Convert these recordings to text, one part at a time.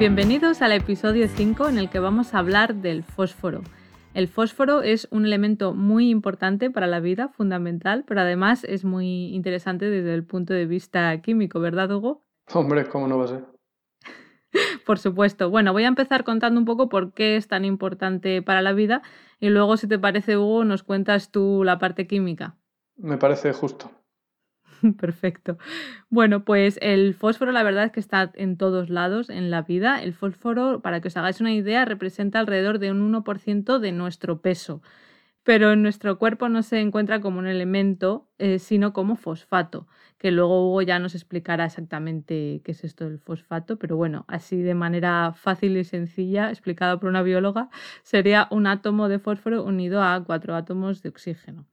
Bienvenidos al episodio 5 en el que vamos a hablar del fósforo. El fósforo es un elemento muy importante para la vida, fundamental, pero además es muy interesante desde el punto de vista químico, ¿verdad, Hugo? Hombre, ¿cómo no va a ser? Por supuesto. Bueno, voy a empezar contando un poco por qué es tan importante para la vida y luego, si te parece, Hugo, nos cuentas tú la parte química. Me parece justo. Perfecto. Bueno, pues el fósforo la verdad es que está en todos lados en la vida. El fósforo, para que os hagáis una idea, representa alrededor de un 1% de nuestro peso. Pero en nuestro cuerpo no se encuentra como un elemento, eh, sino como fosfato, que luego Hugo ya nos explicará exactamente qué es esto del fosfato, pero bueno, así de manera fácil y sencilla, explicado por una bióloga, sería un átomo de fósforo unido a cuatro átomos de oxígeno.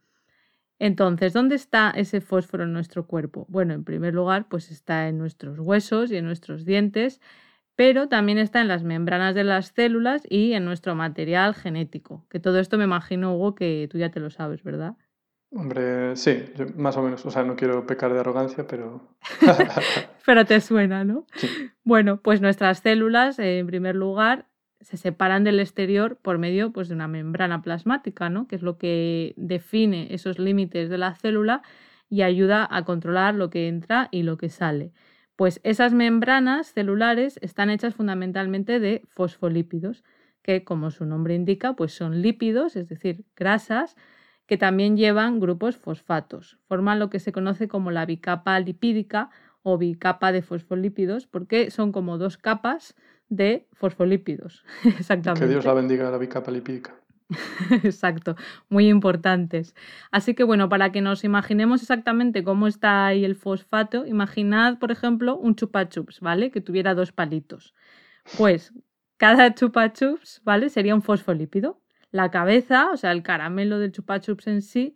Entonces, ¿dónde está ese fósforo en nuestro cuerpo? Bueno, en primer lugar, pues está en nuestros huesos y en nuestros dientes, pero también está en las membranas de las células y en nuestro material genético. Que todo esto me imagino, Hugo, que tú ya te lo sabes, ¿verdad? Hombre, sí, más o menos. O sea, no quiero pecar de arrogancia, pero... pero te suena, ¿no? Bueno, pues nuestras células, en primer lugar, se separan del exterior por medio pues, de una membrana plasmática, ¿no? que es lo que define esos límites de la célula y ayuda a controlar lo que entra y lo que sale. Pues esas membranas celulares están hechas fundamentalmente de fosfolípidos, que como su nombre indica, pues son lípidos, es decir, grasas, que también llevan grupos fosfatos. Forman lo que se conoce como la bicapa lipídica o bicapa de fosfolípidos, porque son como dos capas de fosfolípidos. Exactamente. Que Dios la bendiga la bicapa lipídica. Exacto, muy importantes. Así que bueno, para que nos imaginemos exactamente cómo está ahí el fosfato, imaginad, por ejemplo, un chupa chups, ¿vale? Que tuviera dos palitos. Pues cada chupa chups, ¿vale? Sería un fosfolípido. La cabeza, o sea, el caramelo del chupa chups en sí,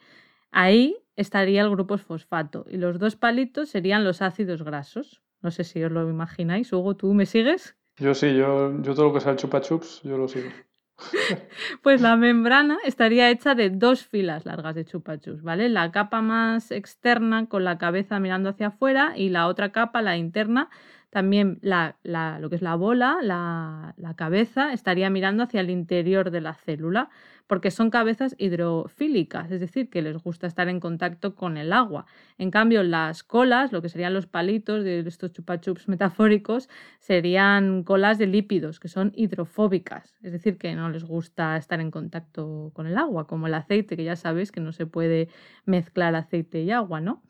ahí estaría el grupo fosfato y los dos palitos serían los ácidos grasos. No sé si os lo imagináis. Hugo, ¿tú me sigues? Yo sí, yo, yo todo lo que sea el chupa chups, yo lo sigo. pues la membrana estaría hecha de dos filas largas de chupa chups, ¿vale? La capa más externa con la cabeza mirando hacia afuera y la otra capa, la interna, también la, lo que es la bola, la, la, cabeza, estaría mirando hacia el interior de la célula, porque son cabezas hidrofílicas, es decir, que les gusta estar en contacto con el agua. En cambio, las colas, lo que serían los palitos de estos chupachups metafóricos, serían colas de lípidos, que son hidrofóbicas, es decir, que no les gusta estar en contacto con el agua, como el aceite, que ya sabéis que no se puede mezclar aceite y agua, ¿no?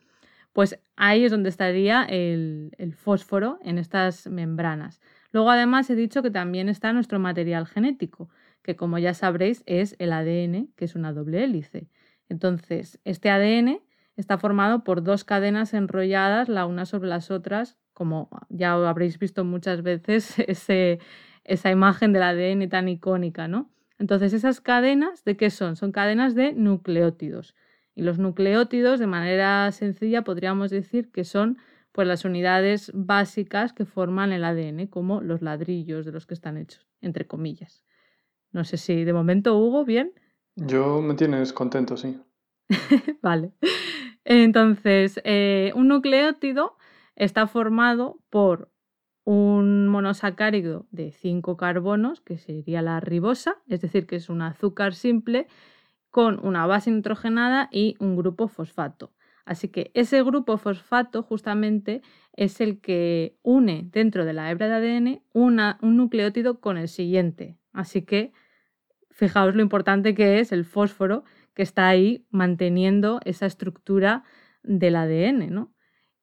Pues ahí es donde estaría el, fósforo en estas membranas. Luego además he dicho que también está nuestro material genético, que como ya sabréis es el ADN, que es una doble hélice. Entonces, este ADN está formado por dos cadenas enrolladas la una sobre las otras, como ya habréis visto muchas veces esa imagen del ADN tan icónica, ¿no? Entonces, esas cadenas, ¿de qué son? Son cadenas de nucleótidos. Y los nucleótidos, de manera sencilla, podríamos decir que son pues, las unidades básicas que forman el ADN, como los ladrillos de los que están hechos, entre comillas. No sé si de momento, Hugo, bien. Yo me tienes contento, sí. vale. Entonces, eh, un nucleótido está formado por un monosacárido de cinco carbonos, que sería la ribosa, es decir, que es un azúcar simple, con una base nitrogenada y un grupo fosfato. Así que ese grupo fosfato justamente es el que une dentro de la hebra de ADN un nucleótido con el siguiente. Así que fijaos lo importante que es el fósforo que está ahí manteniendo esa estructura del ADN. ¿no?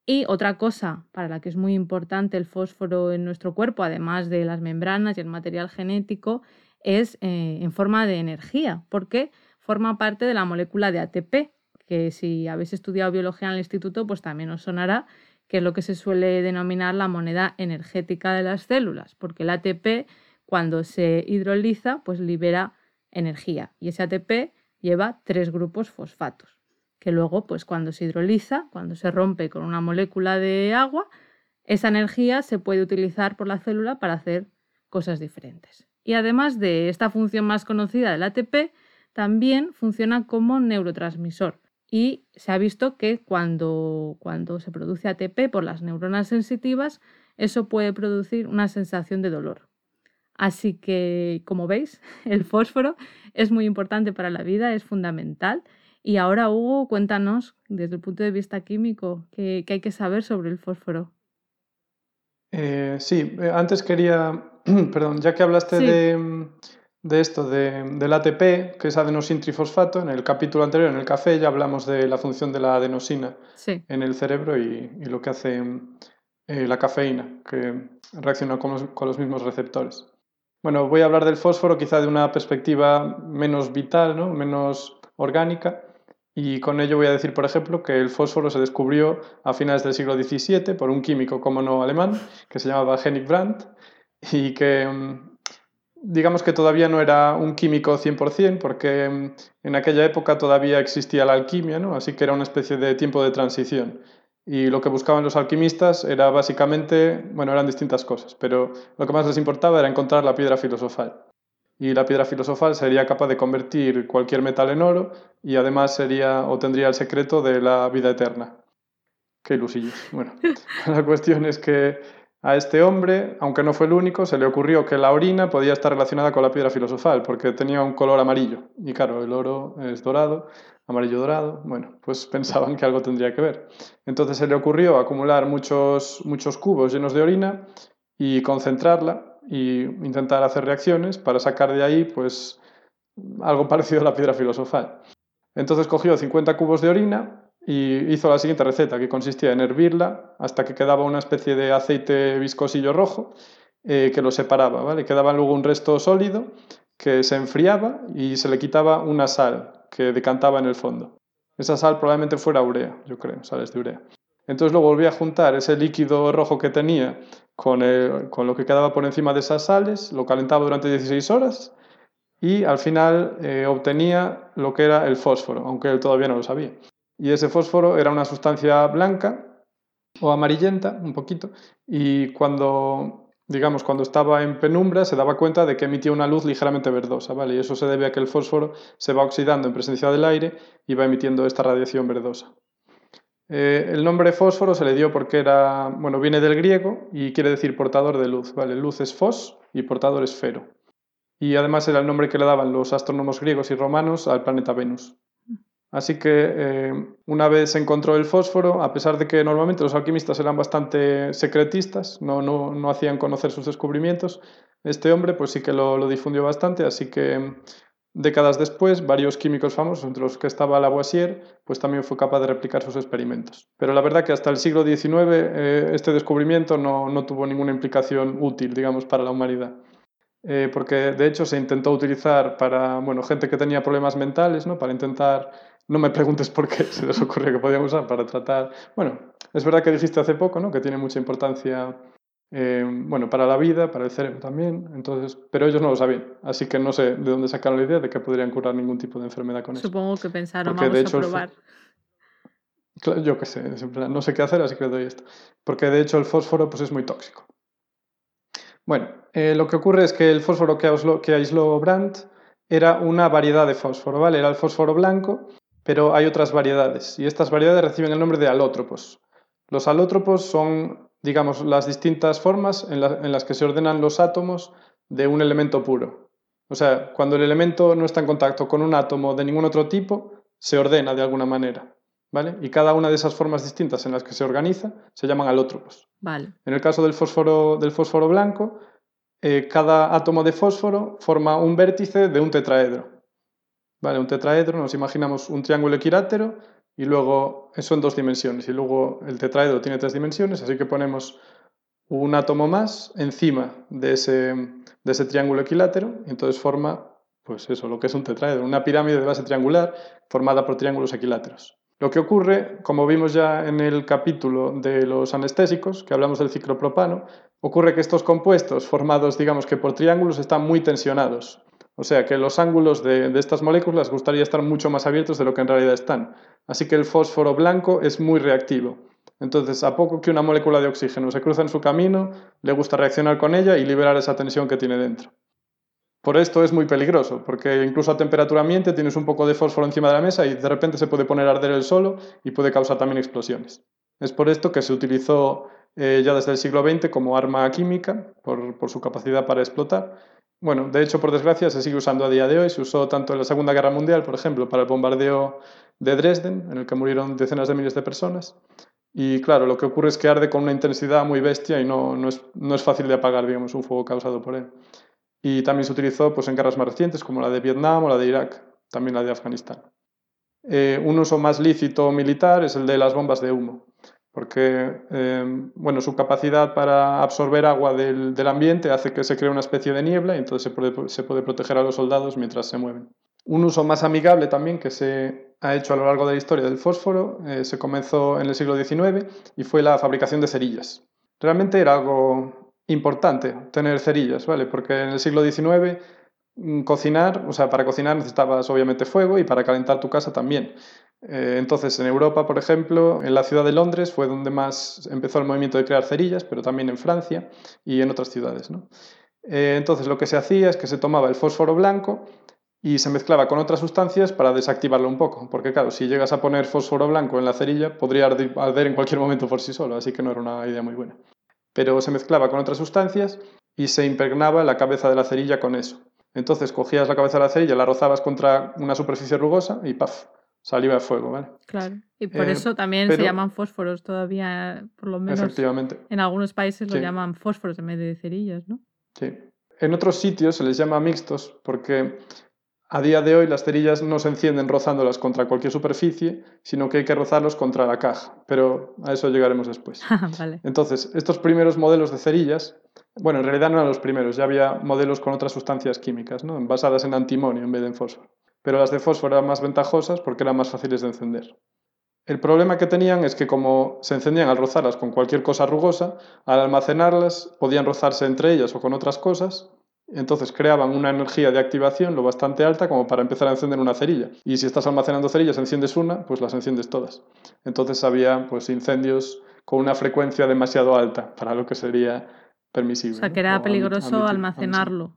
Y otra cosa para la que es muy importante el fósforo en nuestro cuerpo, además de las membranas y el material genético, es eh, en forma de energía, porque forma parte de la molécula de ATP, que si habéis estudiado biología en el instituto, pues también os sonará que es lo que se suele denominar la moneda energética de las células, porque el ATP cuando se hidroliza, pues libera energía y ese ATP lleva tres grupos fosfatos que luego, pues cuando se hidroliza, cuando se rompe con una molécula de agua, esa energía se puede utilizar por la célula para hacer cosas diferentes. Y además de esta función más conocida del ATP, también funciona como neurotransmisor. Y se ha visto que cuando, cuando se produce ATP por las neuronas sensitivas, eso puede producir una sensación de dolor. Así que, como veis, el fósforo es muy importante para la vida, es fundamental y ahora, Hugo, cuéntanos desde el punto de vista químico qué, hay que saber sobre el fósforo. Eh, sí, eh, antes quería, perdón, ya que hablaste de, esto, del ATP, que es adenosintrifosfato, en el capítulo anterior, en el café, ya hablamos de la función de la adenosina en el cerebro y, lo que hace eh, la cafeína, que reacciona con los, mismos receptores. Bueno, voy a hablar del fósforo quizá de una perspectiva menos vital, ¿no? menos orgánica, y con ello voy a decir, por ejemplo, que el fósforo se descubrió a finales del siglo XVII por un químico, como no alemán, que se llamaba Henning Brandt, y que mm, digamos que todavía no era un químico 100%, porque mm, en aquella época todavía existía la alquimia, ¿no? así que era una especie de tiempo de transición. Y lo que buscaban los alquimistas era básicamente, bueno, eran distintas cosas, pero lo que más les importaba era encontrar la piedra filosofal y la piedra filosofal sería capaz de convertir cualquier metal en oro y además sería o tendría el secreto de la vida eterna. Qué ilusillos. Bueno, la cuestión es que a este hombre, aunque no fue el único, se le ocurrió que la orina podía estar relacionada con la piedra filosofal porque tenía un color amarillo. Y claro, el oro es dorado, amarillo dorado. Bueno, pues pensaban que algo tendría que ver. Entonces se le ocurrió acumular muchos, muchos cubos llenos de orina y concentrarla y intentar hacer reacciones para sacar de ahí pues algo parecido a la piedra filosofal. Entonces cogió 50 cubos de orina y hizo la siguiente receta, que consistía en hervirla hasta que quedaba una especie de aceite viscosillo rojo eh, que lo separaba, ¿vale? Quedaba luego un resto sólido que se enfriaba y se le quitaba una sal que decantaba en el fondo. Esa sal probablemente fuera urea, yo creo, sales de urea. Entonces lo volví a juntar ese líquido rojo que tenía con, lo que quedaba por encima de esas sales, lo calentaba durante 16 horas y al final eh, obtenía lo que era el fósforo, aunque él todavía no lo sabía. Y ese fósforo era una sustancia blanca o amarillenta, un poquito, y cuando, digamos, cuando estaba en penumbra se daba cuenta de que emitía una luz ligeramente verdosa, ¿vale? Y eso se debe a que el fósforo se va oxidando en presencia del aire y va emitiendo esta radiación verdosa. Eh, el nombre fósforo se le dio porque era, bueno, viene del griego y quiere decir portador de luz, ¿vale? Luz es fos y portador es fero. Y además era el nombre que le daban los astrónomos griegos y romanos al planeta Venus. Así que eh, una vez se encontró el fósforo, a pesar de que normalmente los alquimistas eran bastante secretistas, no, no, no hacían conocer sus descubrimientos, este hombre pues sí que lo, lo difundió bastante, así que Décadas después, varios químicos famosos, entre los que estaba Lavoisier, pues también fue capaz de replicar sus experimentos. Pero la verdad que hasta el siglo XIX eh, este descubrimiento no, no, tuvo ninguna implicación útil, digamos, para la humanidad. Eh, porque de hecho se intentó utilizar para bueno, gente que tenía problemas mentales, ¿no? para intentar, no me preguntes por qué se les ocurrió que podían usar para tratar, bueno, es verdad que dijiste hace poco ¿no? que tiene mucha importancia eh, bueno, para la vida, para el cerebro también, entonces, pero ellos no lo sabían, así que no sé de dónde sacaron la idea de que podrían curar ningún tipo de enfermedad con eso. Supongo que pensaron, vamos de hecho, a probar. Yo qué sé, no sé qué hacer, así que le doy esto. Porque de hecho el fósforo pues, es muy tóxico. Bueno, eh, lo que ocurre es que el fósforo que aisló, que aisló Brandt era una variedad de fósforo, ¿vale? Era el fósforo blanco, pero hay otras variedades, y estas variedades reciben el nombre de alótropos. Los alótropos son digamos, las distintas formas en, las que se ordenan los átomos de un elemento puro. O sea, cuando el elemento no está en contacto con un átomo de ningún otro tipo, se ordena de alguna manera. ¿Vale? Y cada una de esas formas distintas en las que se organiza se llaman alótropos. Vale. En el caso del fósforo, del fósforo blanco, eh, cada átomo de fósforo forma un vértice de un tetraedro. ¿Vale? Un tetraedro, nos imaginamos un triángulo equilátero y luego eso en dos dimensiones y luego el tetraedro tiene tres dimensiones, así que ponemos un átomo más encima de ese, de ese triángulo equilátero y entonces forma pues eso, lo que es un tetraedro, una pirámide de base triangular formada por triángulos equiláteros. Lo que ocurre, como vimos ya en el capítulo de los anestésicos, que hablamos del ciclopropano, ocurre que estos compuestos formados, digamos que por triángulos, están muy tensionados. O sea que los ángulos de, estas moléculas gustaría estar mucho más abiertos de lo que en realidad están. Así que el fósforo blanco es muy reactivo. Entonces, a poco que una molécula de oxígeno se cruza en su camino, le gusta reaccionar con ella y liberar esa tensión que tiene dentro. Por esto es muy peligroso, porque incluso a temperatura ambiente tienes un poco de fósforo encima de la mesa y de repente se puede poner a arder el solo y puede causar también explosiones. Es por esto que se utilizó eh, ya desde el siglo XX como arma química, por, su capacidad para explotar. Bueno, de hecho, por desgracia, se sigue usando a día de hoy. Se usó tanto en la Segunda Guerra Mundial, por ejemplo, para el bombardeo de Dresden, en el que murieron decenas de miles de personas. Y claro, lo que ocurre es que arde con una intensidad muy bestia y no, no, es, no es fácil de apagar, digamos, un fuego causado por él. Y también se utilizó pues, en guerras más recientes, como la de Vietnam o la de Irak, también la de Afganistán. Eh, un uso más lícito militar es el de las bombas de humo, porque eh, bueno, su capacidad para absorber agua del, del, ambiente hace que se cree una especie de niebla y entonces se puede, se puede proteger a los soldados mientras se mueven. Un uso más amigable también que se ha hecho a lo largo de la historia del fósforo eh, se comenzó en el siglo XIX y fue la fabricación de cerillas. Realmente era algo importante tener cerillas, ¿vale? Porque en el siglo XIX mm, cocinar, o sea, para cocinar necesitabas obviamente fuego y para calentar tu casa también. Eh, entonces, en Europa, por ejemplo, en la ciudad de Londres fue donde más empezó el movimiento de crear cerillas, pero también en Francia y en otras ciudades, ¿no? Eh, entonces, lo que se hacía es que se tomaba el fósforo blanco y se mezclaba con otras sustancias para desactivarlo un poco, porque claro, si llegas a poner fósforo blanco en la cerilla, podría arder en cualquier momento por sí solo, así que no era una idea muy buena pero se mezclaba con otras sustancias y se impregnaba la cabeza de la cerilla con eso. Entonces cogías la cabeza de la cerilla, la rozabas contra una superficie rugosa y ¡paf! Salía el fuego, ¿vale? Claro, y por eh, eso también se llaman fósforos todavía, por lo menos efectivamente. en algunos países lo llaman fósforos en vez de cerillas, ¿no? Sí. En otros sitios se les llama mixtos porque a día de hoy las cerillas no se encienden rozándolas contra cualquier superficie, sino que hay que rozarlos contra la caja, pero a eso llegaremos después. vale. Entonces, estos primeros modelos de cerillas, bueno, en realidad no eran los primeros, ya había modelos con otras sustancias químicas, ¿no? basadas en antimonio en vez de en fósforo. Pero las de fósforo eran más ventajosas porque eran más fáciles de encender. El problema que tenían es que como se encendían al rozarlas con cualquier cosa rugosa, al almacenarlas podían rozarse entre ellas o con otras cosas entonces creaban una energía de activación lo bastante alta como para empezar a encender una cerilla. Y si estás almacenando cerillas, enciendes una, pues las enciendes todas. Entonces había pues, incendios con una frecuencia demasiado alta para lo que sería permisible. O sea, que era peligroso almacenarlo.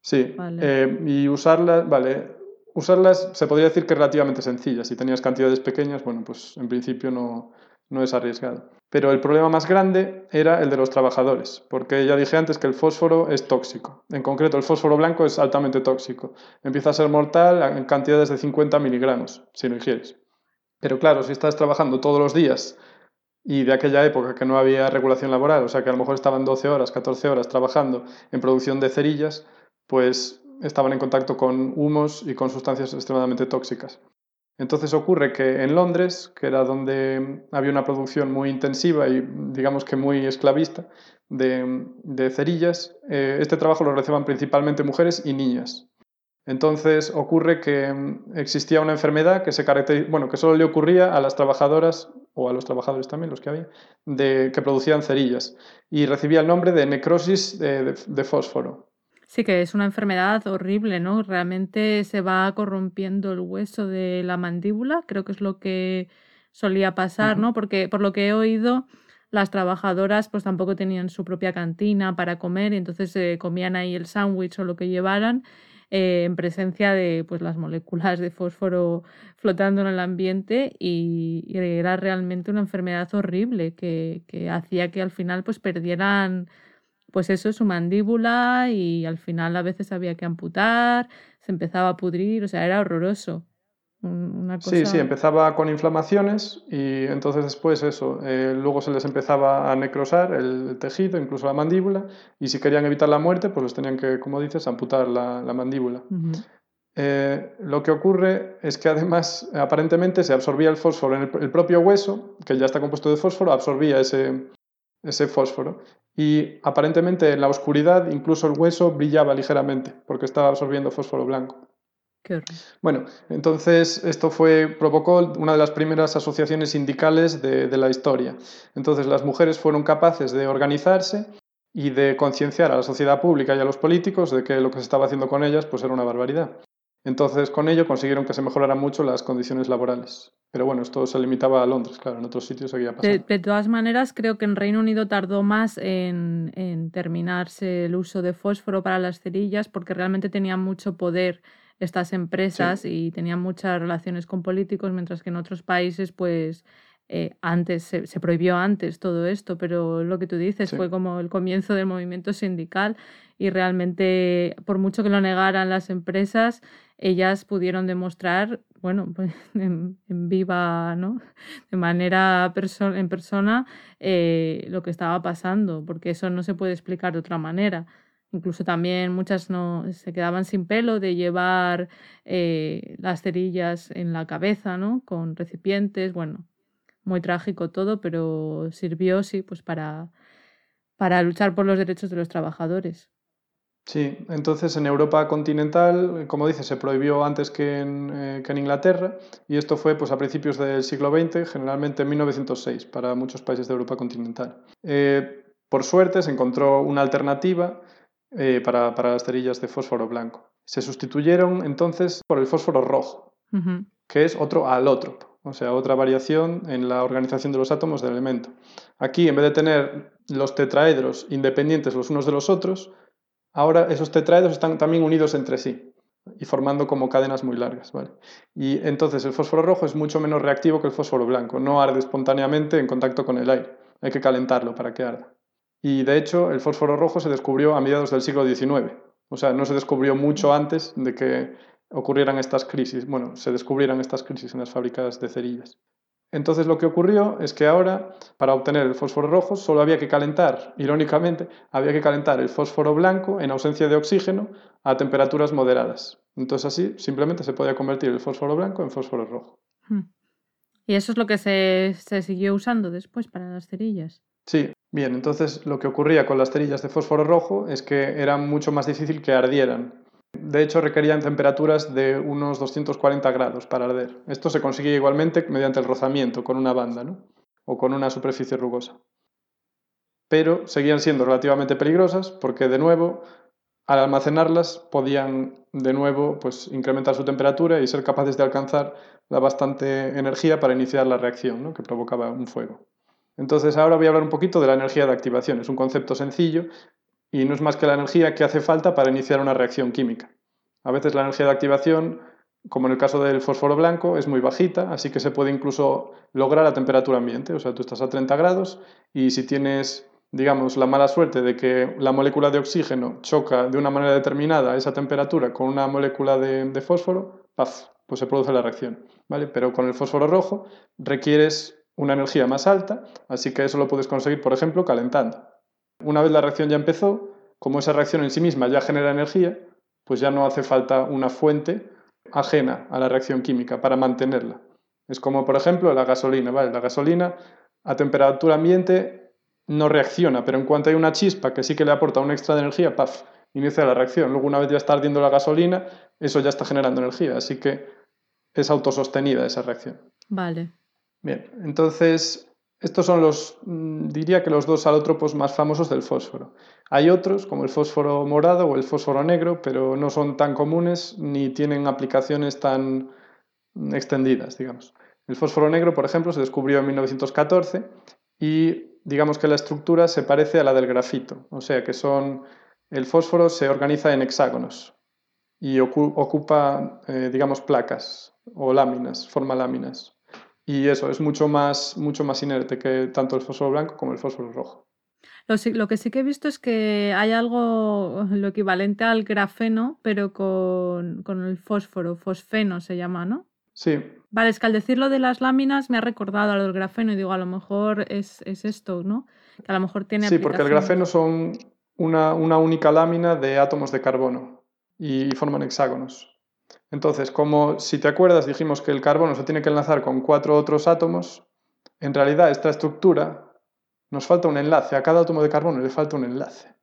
Sí, eh, y usarlas, vale, usarlas se podría decir que relativamente sencilla. Si tenías cantidades pequeñas, bueno, pues en principio no, no es arriesgado. Pero el problema más grande era el de los trabajadores, porque ya dije antes que el fósforo es tóxico. En concreto, el fósforo blanco es altamente tóxico. Empieza a ser mortal en cantidades de 50 miligramos, si lo ingieres. Pero claro, si estás trabajando todos los días y de aquella época que no había regulación laboral, o sea que a lo mejor estaban 12 horas, 14 horas trabajando en producción de cerillas, pues estaban en contacto con humos y con sustancias extremadamente tóxicas. Entonces ocurre que en Londres, que era donde había una producción muy intensiva y digamos que muy esclavista de, cerillas, eh, este trabajo lo realizaban principalmente mujeres y niñas. Entonces ocurre que mm, existía una enfermedad que, se bueno, que solo le ocurría a las trabajadoras, o a los trabajadores también, los que había, de, que producían cerillas, y recibía el nombre de necrosis de fósforo. Sí, que es una enfermedad horrible, ¿no? Realmente se va corrompiendo el hueso de la mandíbula, creo que es lo que solía pasar, ¿no? Porque por lo que he oído, las trabajadoras pues tampoco tenían su propia cantina para comer y entonces comían ahí el sándwich o lo que llevaran eh, en presencia de pues las moléculas de fósforo flotando en el ambiente y, era realmente una enfermedad horrible que, que hacía que al final pues perdieran pues eso, es su mandíbula y al final a veces había que amputar, se empezaba a pudrir, o sea, era horroroso. Una cosa... Sí, sí, empezaba con inflamaciones y entonces después eso, eh, luego se les empezaba a necrosar el tejido, incluso la mandíbula, y si querían evitar la muerte, pues les tenían que, como dices, amputar la, la mandíbula. Eh, lo que ocurre es que además aparentemente se absorbía el fósforo en el, propio hueso, que ya está compuesto de fósforo, absorbía ese, ese fósforo. Y aparentemente en la oscuridad incluso el hueso brillaba ligeramente porque estaba absorbiendo fósforo blanco. bueno, entonces esto fue, provocó una de las primeras asociaciones sindicales de, de la historia. Entonces las mujeres fueron capaces de organizarse y de concienciar a la sociedad pública y a los políticos de que lo que se estaba haciendo con ellas pues era una barbaridad. Entonces, con ello consiguieron que se mejoraran mucho las condiciones laborales. Pero bueno, esto se limitaba a Londres, claro, en otros sitios seguía pasando. De, todas maneras, creo que en Reino Unido tardó más en, terminarse el uso de fósforo para las cerillas porque realmente tenían mucho poder estas empresas y tenían muchas relaciones con políticos, mientras que en otros países, pues eh, antes se, prohibió antes todo esto, pero lo que tú dices fue como el comienzo del movimiento sindical y realmente, por mucho que lo negaran las empresas, ellas pudieron demostrar, bueno, pues, en, viva, ¿no? De manera en persona eh, lo que estaba pasando, porque eso no se puede explicar de otra manera. Incluso también muchas no se quedaban sin pelo de llevar eh, las cerillas en la cabeza, ¿no? Con recipientes, bueno, muy trágico todo, pero sirvió, sí, pues para, para luchar por los derechos de los trabajadores. Sí, entonces en Europa continental, como dice, se prohibió antes que en, eh, que en, Inglaterra y esto fue pues, a principios del siglo XX, generalmente en 1906, para muchos países de Europa continental. Eh, por suerte se encontró una alternativa eh, para, para, las cerillas de fósforo blanco. Se sustituyeron entonces por el fósforo rojo, que es otro alótropo, o sea, otra variación en la organización de los átomos del elemento. Aquí, en vez de tener los tetraedros independientes los unos de los otros, Ahora esos tetraedros están también unidos entre sí y formando como cadenas muy largas. ¿vale? Y entonces el fósforo rojo es mucho menos reactivo que el fósforo blanco, no arde espontáneamente en contacto con el aire, hay que calentarlo para que arda. Y de hecho el fósforo rojo se descubrió a mediados del siglo XIX, o sea, no se descubrió mucho antes de que ocurrieran estas crisis, bueno, se descubrieran estas crisis en las fábricas de cerillas. Entonces lo que ocurrió es que ahora, para obtener el fósforo rojo, solo había que calentar, irónicamente, había que calentar el fósforo blanco en ausencia de oxígeno a temperaturas moderadas. Entonces así simplemente se podía convertir el fósforo blanco en fósforo rojo. Hmm. ¿Y eso es lo que se, se siguió usando después para las cerillas? Sí, bien, entonces lo que ocurría con las cerillas de fósforo rojo es que era mucho más difícil que ardieran. De hecho, requerían temperaturas de unos 240 grados para arder. Esto se conseguía igualmente mediante el rozamiento con una banda ¿no? o con una superficie rugosa. Pero seguían siendo relativamente peligrosas porque, de nuevo, al almacenarlas podían, de nuevo, pues, incrementar su temperatura y ser capaces de alcanzar la bastante energía para iniciar la reacción ¿no? que provocaba un fuego. Entonces, ahora voy a hablar un poquito de la energía de activación. Es un concepto sencillo y no es más que la energía que hace falta para iniciar una reacción química. A veces la energía de activación, como en el caso del fósforo blanco, es muy bajita, así que se puede incluso lograr a temperatura ambiente. O sea, tú estás a 30 grados y si tienes, digamos, la mala suerte de que la molécula de oxígeno choca de una manera determinada a esa temperatura con una molécula de, fósforo, ¡paf! pues se produce la reacción. ¿vale? Pero con el fósforo rojo requieres una energía más alta, así que eso lo puedes conseguir, por ejemplo, calentando. Una vez la reacción ya empezó, como esa reacción en sí misma ya genera energía, pues ya no hace falta una fuente ajena a la reacción química para mantenerla. Es como, por ejemplo, la gasolina. ¿vale? La gasolina a temperatura ambiente no reacciona, pero en cuanto hay una chispa que sí que le aporta un extra de energía, ¡paf! inicia la reacción. Luego, una vez ya está ardiendo la gasolina, eso ya está generando energía. Así que es autosostenida esa reacción. Vale. Bien, entonces estos son los, mm, diría que los dos alótropos más famosos del fósforo. Hay otros, como el fósforo morado o el fósforo negro, pero no son tan comunes ni tienen aplicaciones tan extendidas, digamos. El fósforo negro, por ejemplo, se descubrió en 1914 y digamos que la estructura se parece a la del grafito, o sea que son, el fósforo se organiza en hexágonos y ocupa, eh, digamos, placas o láminas, forma láminas. Y eso, es mucho más, mucho más inerte que tanto el fósforo blanco como el fósforo rojo. Lo, que sí que he visto es que hay algo, lo equivalente al grafeno, pero con, el fósforo, fosfeno se llama, ¿no? Sí. Vale, es que al decirlo de las láminas me ha recordado a lo del grafeno y digo, a lo mejor es, esto, ¿no? Que a lo mejor tiene. Sí, porque el grafeno son una, una única lámina de átomos de carbono y forman hexágonos. Entonces, como si te acuerdas, dijimos que el carbono se tiene que enlazar con cuatro otros átomos, en realidad esta estructura nos falta un enlace, a cada átomo de carbono le falta un enlace.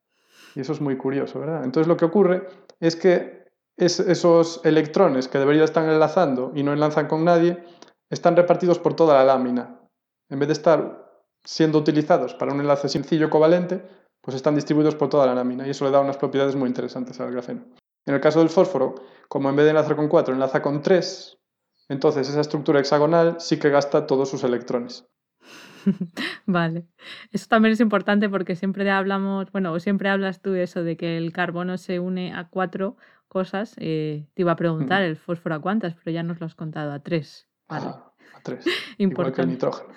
Y eso es muy curioso, ¿verdad? Entonces lo que ocurre es que esos electrones que deberían estar enlazando y no enlazan con nadie, están repartidos por toda la lámina. En vez de estar siendo utilizados para un enlace sencillo covalente, pues están distribuidos por toda la lámina y eso le da unas propiedades muy interesantes al grafeno. En el caso del fósforo, como en vez de enlazar con 4, enlaza con 3, entonces esa estructura hexagonal sí que gasta todos sus electrones. Vale. Eso también es importante porque siempre hablamos, bueno, siempre hablas tú eso, de que el carbono se une a cuatro cosas. Eh, te iba a preguntar el fósforo a cuántas, pero ya nos lo has contado a tres. Vale. Ah, a tres. Igual que el nitrógeno.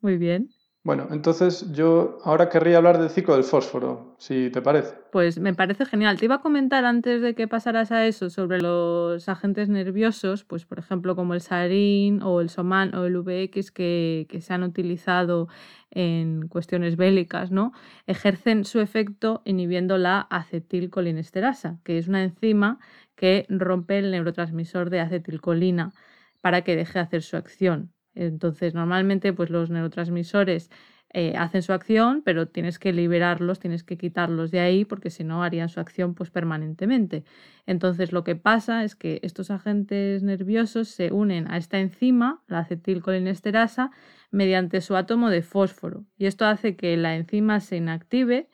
Muy bien. Bueno, entonces yo ahora querría hablar del ciclo del fósforo, si te parece. Pues me parece genial. Te iba a comentar antes de que pasaras a eso sobre los agentes nerviosos, pues por ejemplo como el sarín o el soman o el VX que, que se han utilizado en cuestiones bélicas, ¿no? Ejercen su efecto inhibiendo la acetilcolinesterasa, que es una enzima que rompe el neurotransmisor de acetilcolina para que deje de hacer su acción. Entonces, normalmente, pues los neurotransmisores eh, hacen su acción, pero tienes que liberarlos, tienes que quitarlos de ahí, porque si no harían su acción pues permanentemente. Entonces, lo que pasa es que estos agentes nerviosos se unen a esta enzima, la acetilcolinesterasa, mediante su átomo de fósforo. Y esto hace que la enzima se inactive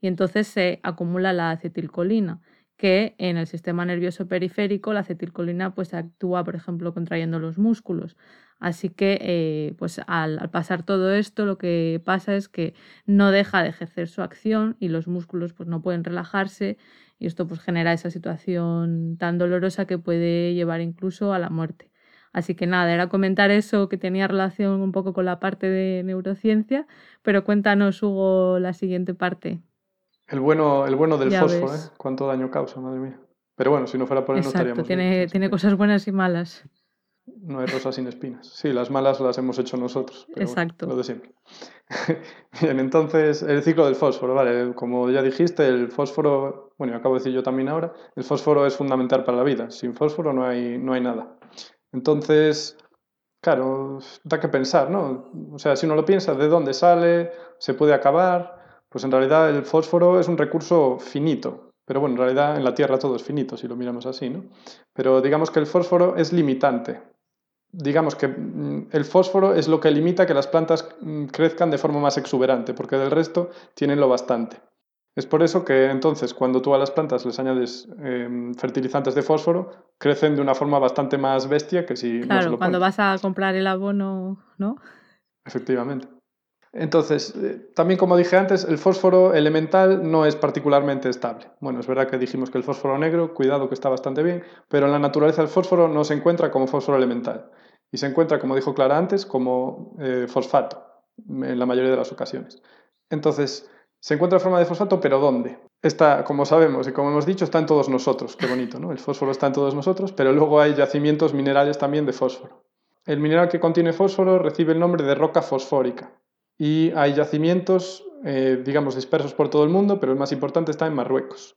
y entonces se acumula la acetilcolina que en el sistema nervioso periférico la acetilcolina pues actúa, por ejemplo, contrayendo los músculos. Así que eh, pues al, pasar todo esto lo que pasa es que no deja de ejercer su acción y los músculos pues no pueden relajarse y esto pues genera esa situación tan dolorosa que puede llevar incluso a la muerte. Así que nada, era comentar eso que tenía relación un poco con la parte de neurociencia, pero cuéntanos Hugo la siguiente parte. El bueno, el bueno del fósforo, ¿eh? Cuánto daño causa, madre mía. Pero bueno, si no fuera por él no estaríamos. Tiene, tiene cosas buenas y malas. No hay rosas sin espinas. Sí, las malas las hemos hecho nosotros. Exacto. lo de siempre. Bien, entonces el ciclo del fósforo, vale. Como ya dijiste, el fósforo, bueno, acabo de decir yo también ahora, el fósforo es fundamental para la vida. Sin fósforo no hay, no hay nada. Entonces, claro, da que pensar, ¿no? O sea, si uno lo piensa, ¿de dónde sale? ¿Se puede acabar? Pues en realidad el fósforo es un recurso finito, pero bueno, en realidad en la Tierra todo es finito si lo miramos así, ¿no? Pero digamos que el fósforo es limitante. Digamos que mm, el fósforo es lo que limita que las plantas mm, crezcan de forma más exuberante, porque del resto tienen lo bastante. Es por eso que entonces cuando tú a las plantas les añades em, fertilizantes de fósforo, crecen de una forma bastante más bestia que si... Claro, cuando vas a comprar el abono, ¿no? Efectivamente. Entonces, eh, también como dije antes, el fósforo elemental no es particularmente estable. Bueno, es verdad que dijimos que el fósforo negro, cuidado que está bastante bien, pero en la naturaleza el fósforo no se encuentra como fósforo elemental. Y se encuentra, como dijo Clara antes, como eh, fosfato, en la mayoría de las ocasiones. Entonces, se encuentra en forma de fosfato, pero ¿dónde? Está, como sabemos y como hemos dicho, está en todos nosotros. Qué bonito, ¿no? El fósforo está en todos nosotros, pero luego hay yacimientos minerales también de fósforo. El mineral que contiene fósforo recibe el nombre de roca fosfórica y hay yacimientos, eh, digamos, dispersos por todo el mundo, pero el más importante está en Marruecos.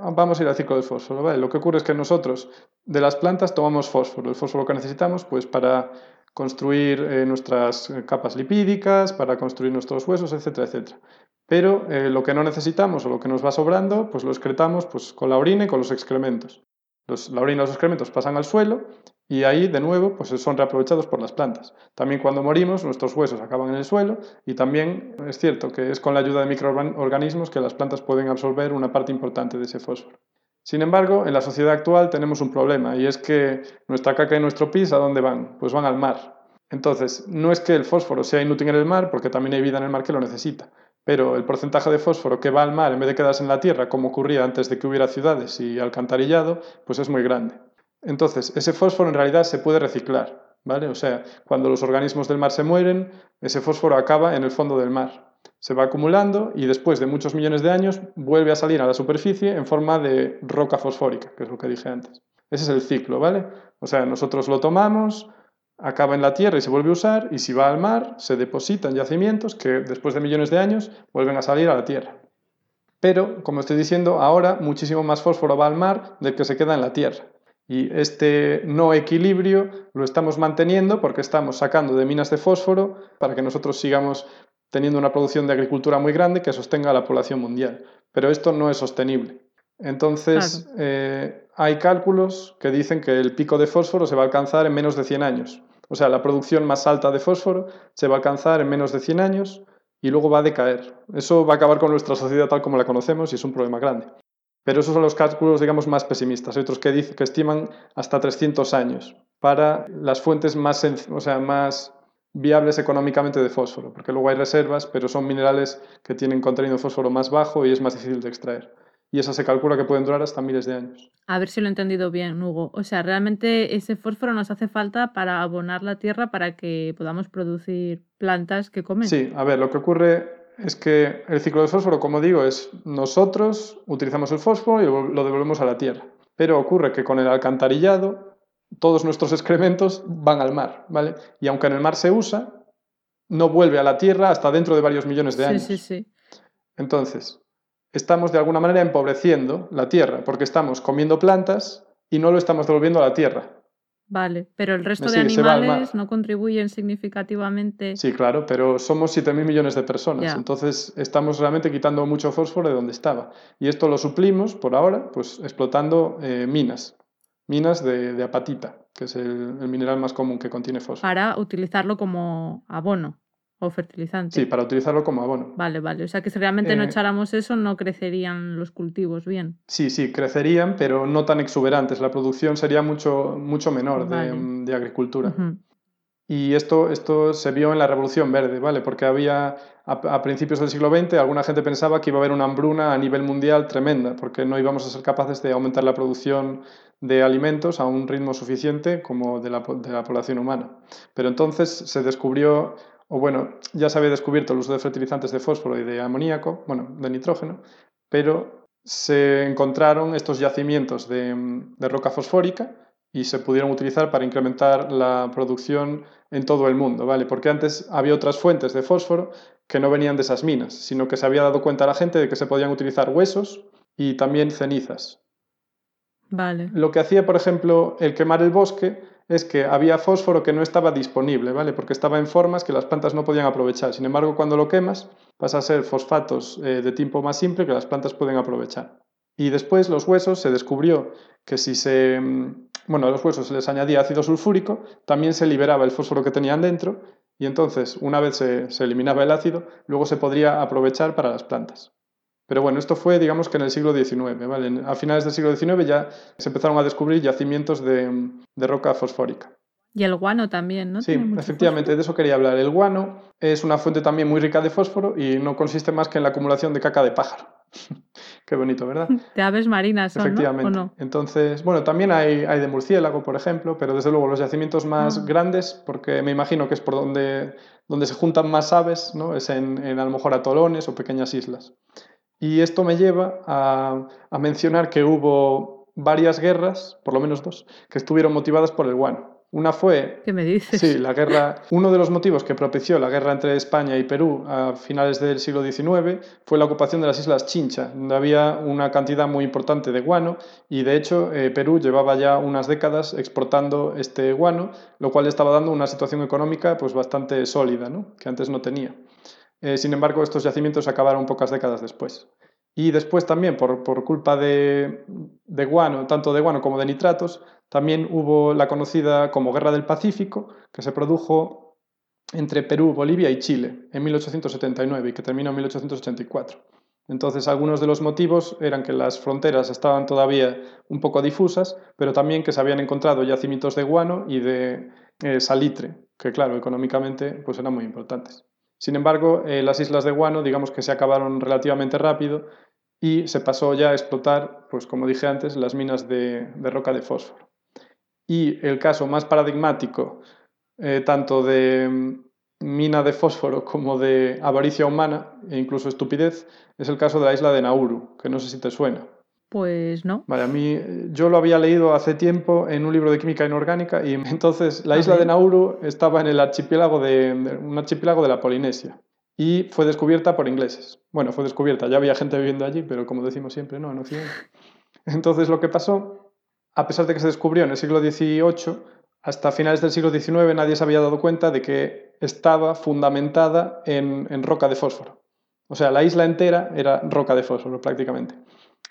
Vamos a ir al ciclo del fósforo. Lo que ocurre es que nosotros de las plantas tomamos fósforo, el fósforo que necesitamos pues, para construir eh, nuestras capas lipídicas, para construir nuestros huesos, etcétera, etcétera. Pero eh, lo que no necesitamos o lo que nos va sobrando, pues lo excretamos pues, con la orina y con los excrementos. Los, la orina y los excrementos pasan al suelo y ahí, de nuevo, pues son reaprovechados por las plantas. También cuando morimos, nuestros huesos acaban en el suelo y también es cierto que es con la ayuda de microorganismos que las plantas pueden absorber una parte importante de ese fósforo. Sin embargo, en la sociedad actual tenemos un problema y es que nuestra caca y nuestro pis, ¿a dónde van? Pues van al mar. Entonces, no es que el fósforo sea inútil en el mar, porque también hay vida en el mar que lo necesita, pero el porcentaje de fósforo que va al mar en vez de quedarse en la tierra, como ocurría antes de que hubiera ciudades y alcantarillado, pues es muy grande. Entonces, ese fósforo en realidad se puede reciclar, ¿vale? O sea, cuando los organismos del mar se mueren, ese fósforo acaba en el fondo del mar. Se va acumulando y después de muchos millones de años vuelve a salir a la superficie en forma de roca fosfórica, que es lo que dije antes. Ese es el ciclo, ¿vale? O sea, nosotros lo tomamos, acaba en la tierra y se vuelve a usar, y si va al mar, se deposita en yacimientos que después de millones de años vuelven a salir a la tierra. Pero, como estoy diciendo, ahora muchísimo más fósforo va al mar del que se queda en la tierra. Y este no equilibrio lo estamos manteniendo porque estamos sacando de minas de fósforo para que nosotros sigamos teniendo una producción de agricultura muy grande que sostenga a la población mundial. Pero esto no es sostenible. Entonces, eh, hay cálculos que dicen que el pico de fósforo se va a alcanzar en menos de 100 años. O sea, la producción más alta de fósforo se va a alcanzar en menos de 100 años y luego va a decaer. Eso va a acabar con nuestra sociedad tal como la conocemos y es un problema grande. Pero esos son los cálculos, digamos, más pesimistas. Hay otros que, dicen, que estiman hasta 300 años para las fuentes más, o sea, más viables económicamente de fósforo, porque luego hay reservas, pero son minerales que tienen contenido de fósforo más bajo y es más difícil de extraer. Y esas se calcula que pueden durar hasta miles de años. A ver si lo he entendido bien, Hugo. O sea, realmente ese fósforo nos hace falta para abonar la tierra para que podamos producir plantas que comen. Sí, a ver, lo que ocurre es que el ciclo de fósforo, como digo, es nosotros utilizamos el fósforo y lo devolvemos a la tierra. Pero ocurre que con el alcantarillado todos nuestros excrementos van al mar, ¿vale? Y aunque en el mar se usa, no vuelve a la tierra hasta dentro de varios millones de años. Sí, sí, sí. Entonces, estamos de alguna manera empobreciendo la tierra porque estamos comiendo plantas y no lo estamos devolviendo a la tierra. Vale, pero el resto de animales no contribuyen significativamente. Sí, claro, pero somos 7.000 millones de personas, entonces estamos realmente quitando mucho fósforo de donde estaba. Y esto lo suplimos por ahora, pues explotando eh, minas, minas de, apatita, que es el, el mineral más común que contiene fósforo. Para utilizarlo como abono o fertilizante. Sí, para utilizarlo como abono. Vale, vale. O sea que si realmente no eh, echáramos eso, no crecerían los cultivos bien. Sí, sí, crecerían, pero no tan exuberantes. La producción sería mucho, mucho menor de, agricultura. Y esto, esto se vio en la Revolución Verde, ¿vale? Porque había, a, principios del siglo XX, alguna gente pensaba que iba a haber una hambruna a nivel mundial tremenda, porque no íbamos a ser capaces de aumentar la producción de alimentos a un ritmo suficiente como de la, de la población humana. Pero entonces se descubrió o bueno, ya se había descubierto el uso de fertilizantes de fósforo y de amoníaco, bueno, de nitrógeno, pero se encontraron estos yacimientos de, roca fosfórica y se pudieron utilizar para incrementar la producción en todo el mundo, ¿vale? Porque antes había otras fuentes de fósforo que no venían de esas minas, sino que se había dado cuenta la gente de que se podían utilizar huesos y también cenizas. Vale. Lo que hacía, por ejemplo, el quemar el bosque es que había fósforo que no estaba disponible, ¿vale? Porque estaba en formas que las plantas no podían aprovechar. Sin embargo, cuando lo quemas, pasa a ser fosfatos eh, de tipo más simple que las plantas pueden aprovechar. Y después los huesos se descubrió que si se, mm, bueno, a los huesos se les añadía ácido sulfúrico, también se liberaba el fósforo que tenían dentro y entonces, una vez se eliminaba el ácido, luego se podría aprovechar para las plantas. Pero bueno, esto fue, digamos que en el siglo XIX, ¿vale? A finales del siglo XIX ya se empezaron a descubrir yacimientos de, roca fosfórica. Y el guano también, ¿no? Sí, efectivamente, de eso quería hablar. El guano es una fuente también muy rica de fósforo y no consiste más que en la acumulación de caca de pájaro. Qué bonito, ¿verdad? De aves marinas, son, Efectivamente. ¿no? Entonces, bueno, también hay, hay, de murciélago, por ejemplo, pero desde luego los yacimientos más ah. grandes, porque me imagino que es por donde, donde se juntan más aves, ¿no? Es en, en a lo mejor atolones o pequeñas islas. Y esto me lleva a, mencionar que hubo varias guerras, por lo menos dos, que estuvieron motivadas por el guano. Una fue. ¿Qué me dices? Sí, la guerra. Uno de los motivos que propició la guerra entre España y Perú a finales del siglo XIX fue la ocupación de las islas Chincha, donde había una cantidad muy importante de guano y de hecho eh, Perú llevaba ya unas décadas exportando este guano, lo cual estaba dando una situación económica pues bastante sólida, ¿no? que antes no tenía. Eh, sin embargo, estos yacimientos acabaron pocas décadas después. Y después también, por, culpa de, guano, tanto de guano como de nitratos, también hubo la conocida como Guerra del Pacífico, que se produjo entre Perú, Bolivia y Chile en 1879 y que terminó en 1884. Entonces, algunos de los motivos eran que las fronteras estaban todavía un poco difusas, pero también que se habían encontrado yacimientos de guano y de eh, salitre, que claro, económicamente pues eran muy importantes. Sin embargo, eh, las islas de guano, digamos que se acabaron relativamente rápido y se pasó ya a explotar, pues como dije antes, las minas de, roca de fósforo. Y el caso más paradigmático, eh, tanto de mm, mina de fósforo como de avaricia humana e incluso estupidez, es el caso de la isla de Nauru, que no sé si te suena. Pues no. Vale, a mí yo lo había leído hace tiempo en un libro de química inorgánica y entonces la isla de Nauru estaba en el archipiélago de, un archipiélago de la Polinesia y fue descubierta por ingleses. Bueno, fue descubierta, ya había gente viviendo allí, pero como decimos siempre, no, en Occidente. Entonces lo que pasó a pesar de que se descubrió en el siglo XVIII, hasta finales del siglo XIX nadie se había dado cuenta de que estaba fundamentada en, en roca de fósforo. O sea, la isla entera era roca de fósforo prácticamente.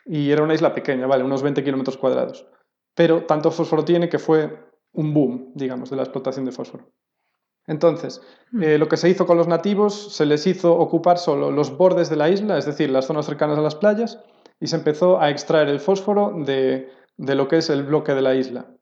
Y era una isla pequeña, vale, unos 20 kilómetros cuadrados. Pero tanto fósforo tiene que fue un boom, digamos, de la explotación de fósforo. Entonces, hmm. eh, lo que se hizo con los nativos, se les hizo ocupar solo los bordes de la isla, es decir, las zonas cercanas a las playas, y se empezó a extraer el fósforo de, lo que es el bloque de la isla.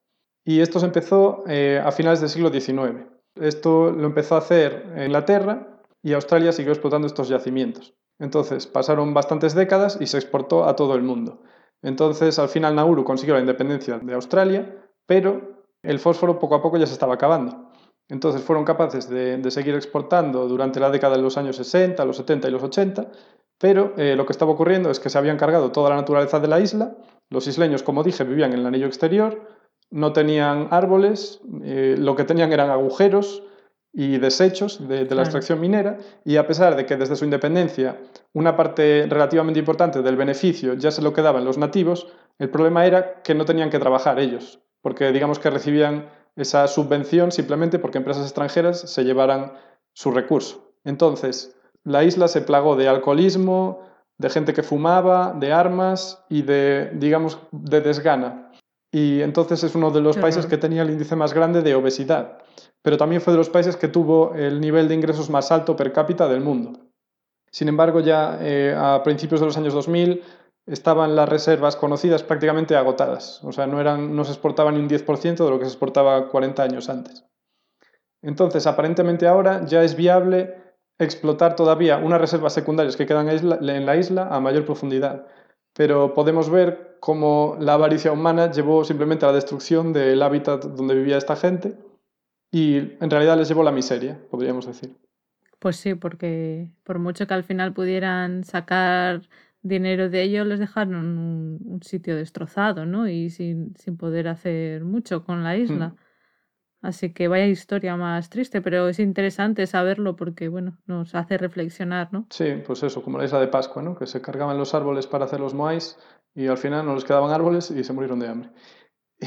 Y esto se empezó eh, a finales del siglo XIX. Esto lo empezó a hacer Inglaterra y Australia siguió explotando estos yacimientos. Entonces, pasaron bastantes décadas y se exportó a todo el mundo. Entonces, al final Nauru consiguió la independencia de Australia, pero el fósforo poco a poco ya se estaba acabando. Entonces fueron capaces de, seguir exportando durante la década de los años 60, los 70 y los 80, pero eh, lo que estaba ocurriendo es que se habían cargado toda la naturaleza de la isla, los isleños, como dije, vivían en el anillo exterior, no tenían árboles, eh, lo que tenían eran agujeros y desechos de, la extracción minera, y a pesar de que desde su independencia una parte relativamente importante del beneficio ya se lo quedaban los nativos, el problema era que no tenían que trabajar ellos, porque digamos que recibían esa subvención simplemente porque empresas extranjeras se llevaran su recurso. Entonces, la isla se plagó de alcoholismo, de gente que fumaba, de armas y de, digamos, de desgana. Y entonces es uno de los países que tenía el índice más grande de obesidad, pero también fue de los países que tuvo el nivel de ingresos más alto per cápita del mundo. Sin embargo, ya eh, a principios de los años 2000 estaban las reservas conocidas prácticamente agotadas. O sea, no, eran, no se exportaba ni un 10% de lo que se exportaba 40 años antes. Entonces, aparentemente ahora ya es viable explotar todavía unas reservas secundarias que quedan en la isla a mayor profundidad. Pero podemos ver cómo la avaricia humana llevó simplemente a la destrucción del hábitat donde vivía esta gente y en realidad les llevó la miseria, podríamos decir. Pues sí, porque por mucho que al final pudieran sacar dinero de ellos les dejaron un, sitio destrozado, ¿no? Y sin, sin, poder hacer mucho con la isla. Mm. Así que vaya historia más triste, pero es interesante saberlo porque, bueno, nos hace reflexionar, ¿no? Sí, pues eso, como la isla de Pascua, ¿no? Que se cargaban los árboles para hacer los moais y al final no les quedaban árboles y se murieron de hambre.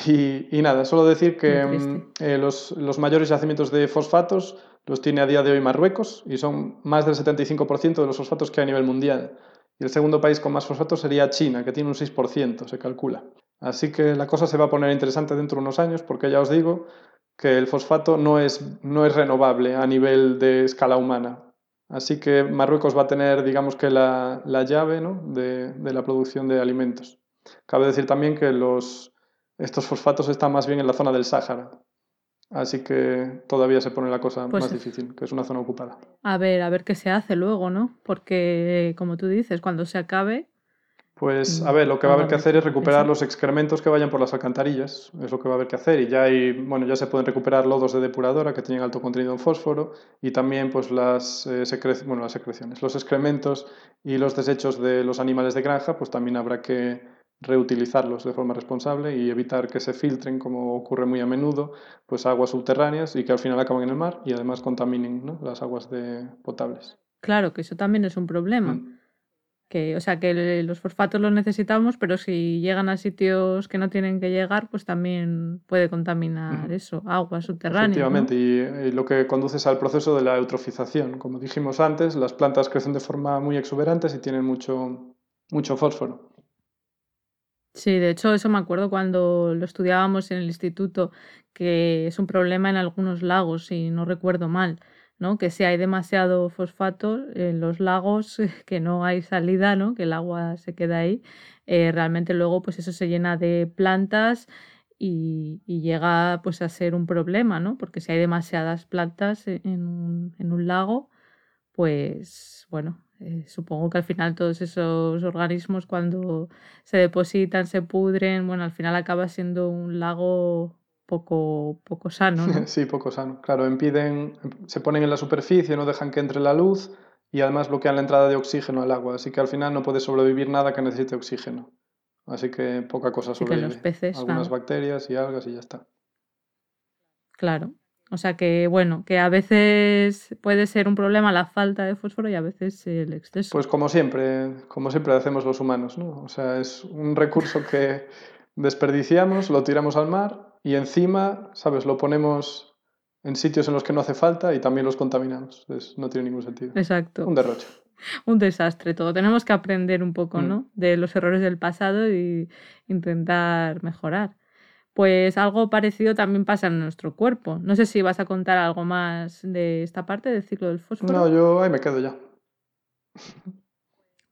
Y, y nada, solo decir que mm, eh, los, los mayores yacimientos de fosfatos los tiene a día de hoy Marruecos y son más del 75% de los fosfatos que hay a nivel mundial. Y el segundo país con más fosfatos sería China, que tiene un 6%, se calcula. Así que la cosa se va a poner interesante dentro de unos años, porque ya os digo que el fosfato no es, no es renovable a nivel de escala humana. Así que Marruecos va a tener, digamos que, la, la llave ¿no? de, de, la producción de alimentos. Cabe decir también que los, estos fosfatos están más bien en la zona del Sáhara, Así que todavía se pone la cosa pues más difícil, que es una zona ocupada. A ver, a ver qué se hace luego, ¿no? Porque, como tú dices, cuando se acabe... Pues, a ver, lo que va a haber que hacer es recuperar los excrementos que vayan por las alcantarillas. Es lo que va a haber que hacer. Y ya hay, bueno, ya se pueden recuperar lodos de depuradora que tienen alto contenido en fósforo y también, pues, las, eh, bueno, las secreciones, los excrementos y los desechos de los animales de granja, pues también habrá que reutilizarlos de forma responsable y evitar que se filtren, como ocurre muy a menudo, pues aguas subterráneas y que al final acaben en el mar y además contaminen las aguas de potables. Claro, que eso también es un problema. Mm. Que, o sea, que los fosfatos los necesitamos, pero si llegan a sitios que no tienen que llegar, pues también puede contaminar eso, aguas subterráneas. Efectivamente, y, lo que conduce es al proceso de la eutrofización. Como dijimos antes, las plantas crecen de forma muy exuberante y tienen mucho, mucho fósforo. Sí, de hecho, eso me acuerdo cuando lo estudiábamos en el instituto, que es un problema en algunos lagos, si no recuerdo mal, ¿no? Que si hay demasiado fosfato en los lagos, que no hay salida, ¿no? Que el agua se queda ahí, eh, realmente luego pues eso se llena de plantas y, y, llega pues a ser un problema, ¿no? Porque si hay demasiadas plantas en en un lago, pues bueno, eh, supongo que al final todos esos organismos cuando se depositan, se pudren, bueno, al final acaba siendo un lago poco, poco sano. Sí, poco sano. Claro, impiden, se ponen en la superficie, no dejan que entre la luz y además bloquean la entrada de oxígeno al agua, así que al final no puede sobrevivir nada que necesite oxígeno. Así que poca cosa sobrevive. los peces, Algunas bacterias y algas y ya está. Claro. O sea que, bueno, que a veces puede ser un problema la falta de fósforo y a veces el exceso. Pues como siempre, como siempre hacemos los humanos, ¿no? O sea, es un recurso que desperdiciamos, lo tiramos al mar y encima, ¿sabes? Lo ponemos en sitios en los que no hace falta y también los contaminamos. no tiene ningún sentido. Exacto. Un derroche. Un desastre todo. Tenemos que aprender un poco, Mm. ¿no? De los errores del pasado y intentar mejorar. Pues algo parecido también pasa en nuestro cuerpo. No sé si vas a contar algo más de esta parte del ciclo del fósforo. No, yo ahí me quedo ya.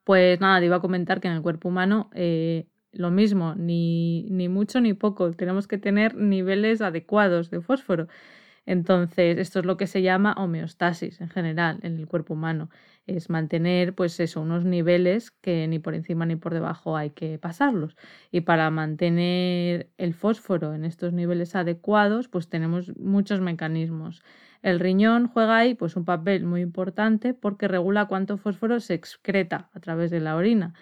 Pues nada, te iba a comentar que en el cuerpo humano eh, lo mismo, ni, ni mucho ni poco. Tenemos que tener niveles adecuados de fósforo. Entonces, esto es lo que se llama homeostasis en general en el cuerpo humano. Es mantener, pues eso, unos niveles que ni por encima ni por debajo hay que pasarlos. Y para mantener el fósforo en estos niveles adecuados, pues tenemos muchos mecanismos. El riñón juega ahí pues un papel muy importante porque regula cuánto fósforo se excreta a través de la orina,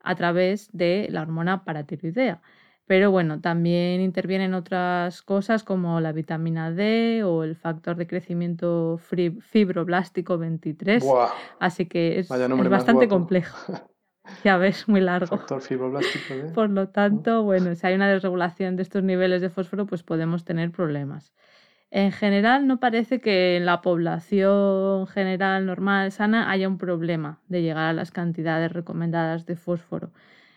a través de la hormona paratiroidea. Pero bueno, también intervienen otras cosas como la vitamina D o el factor de crecimiento fibroblástico 23. Buah, Así que es, bastante complejo. Ya ves, muy largo. factor fibroblástico. ¿eh? Por lo tanto, bueno, si hay una desregulación de estos niveles de fósforo, pues podemos tener problemas. En general, no parece que en la población general normal, sana, haya un problema de llegar a las cantidades recomendadas de fósforo.